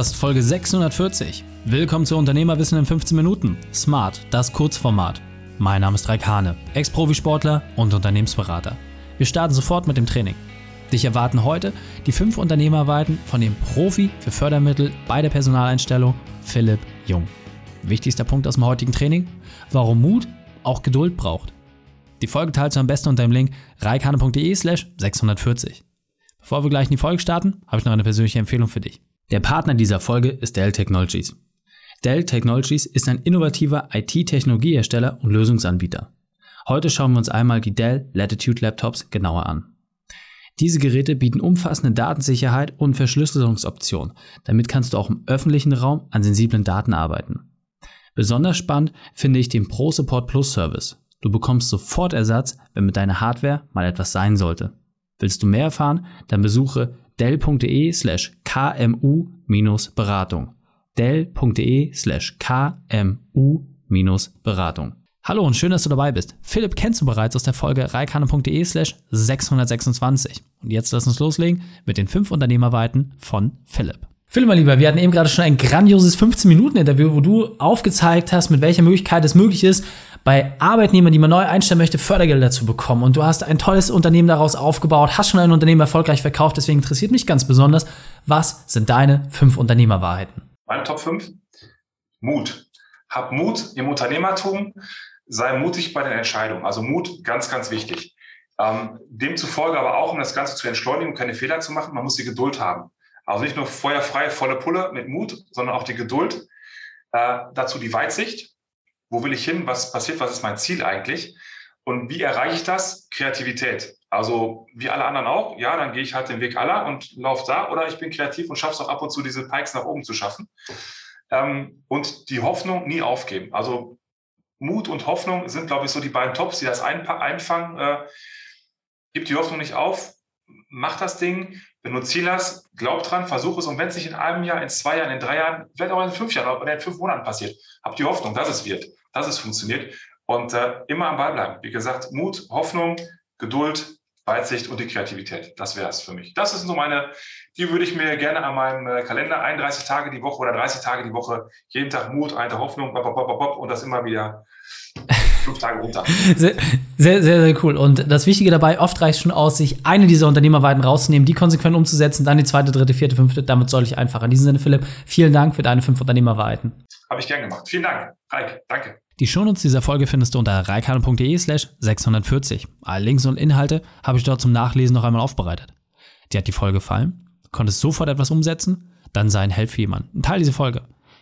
Podcast Folge 640. Willkommen zu Unternehmerwissen in 15 Minuten. Smart, das Kurzformat. Mein Name ist Raik Hane, Ex-Profisportler und Unternehmensberater. Wir starten sofort mit dem Training. Dich erwarten heute die fünf Unternehmerweiten von dem Profi für Fördermittel bei der Personaleinstellung Philipp Jung. Wichtigster Punkt aus dem heutigen Training: Warum Mut auch Geduld braucht. Die Folge teilst du am besten unter dem Link reikane.de/slash 640. Bevor wir gleich in die Folge starten, habe ich noch eine persönliche Empfehlung für dich. Der Partner dieser Folge ist Dell Technologies. Dell Technologies ist ein innovativer IT-Technologiehersteller und Lösungsanbieter. Heute schauen wir uns einmal die Dell Latitude Laptops genauer an. Diese Geräte bieten umfassende Datensicherheit und Verschlüsselungsoptionen. Damit kannst du auch im öffentlichen Raum an sensiblen Daten arbeiten. Besonders spannend finde ich den Pro Support Plus Service. Du bekommst sofort Ersatz, wenn mit deiner Hardware mal etwas sein sollte. Willst du mehr erfahren? Dann besuche dell.de slash kmu-beratung. dell.de slash kmu-beratung. Hallo und schön, dass du dabei bist. Philipp kennst du bereits aus der Folge reikane.de slash 626. Und jetzt lass uns loslegen mit den fünf Unternehmerweiten von Philipp. Philipp, mein Lieber, wir hatten eben gerade schon ein grandioses 15-Minuten-Interview, wo du aufgezeigt hast, mit welcher Möglichkeit es möglich ist, bei Arbeitnehmern, die man neu einstellen möchte, Fördergelder zu bekommen. Und du hast ein tolles Unternehmen daraus aufgebaut, hast schon ein Unternehmen erfolgreich verkauft. Deswegen interessiert mich ganz besonders, was sind deine fünf Unternehmerwahrheiten? Meine Top 5? Mut. Hab Mut im Unternehmertum, sei mutig bei den Entscheidungen. Also Mut, ganz, ganz wichtig. Ähm, demzufolge aber auch, um das Ganze zu entschleunigen keine Fehler zu machen, man muss die Geduld haben. Also nicht nur feuerfrei, volle Pulle mit Mut, sondern auch die Geduld. Äh, dazu die Weitsicht. Wo will ich hin? Was passiert? Was ist mein Ziel eigentlich? Und wie erreiche ich das? Kreativität. Also wie alle anderen auch. Ja, dann gehe ich halt den Weg aller und laufe da. Oder ich bin kreativ und schaffe es auch ab und zu, diese Pikes nach oben zu schaffen. Ähm, und die Hoffnung nie aufgeben. Also Mut und Hoffnung sind, glaube ich, so die beiden Tops, die das einfangen. Äh, gib die Hoffnung nicht auf, mach das Ding, wenn du ein Ziel hast, glaub dran, versuch es. Und wenn es nicht in einem Jahr, in zwei Jahren, in drei Jahren, vielleicht auch in fünf Jahren oder in fünf Monaten passiert, hab die Hoffnung, dass es wird, dass es funktioniert. Und äh, immer am Ball bleiben. Wie gesagt, Mut, Hoffnung, Geduld, Weitsicht und die Kreativität. Das wäre es für mich. Das ist so meine, die würde ich mir gerne an meinem äh, Kalender 31 Tage die Woche oder 30 Tage die Woche, jeden Tag Mut, eine Hoffnung, bop, bop, bop, und das immer wieder fünf Tage runter. Sehr, sehr, sehr, cool. Und das Wichtige dabei, oft reicht es schon aus, sich eine dieser Unternehmerweiten rauszunehmen, die konsequent umzusetzen, dann die zweite, dritte, vierte, fünfte. Damit soll ich einfach. In diesem Sinne, Philipp, vielen Dank für deine fünf Unternehmerweiten. Habe ich gern gemacht. Vielen Dank. Reik, danke. Die Shownotes dieser Folge findest du unter reikane.de slash 640. Alle Links und Inhalte habe ich dort zum Nachlesen noch einmal aufbereitet. Dir hat die Folge gefallen? Du konntest sofort etwas umsetzen? Dann sei ein Held für jemanden. Teil diese Folge.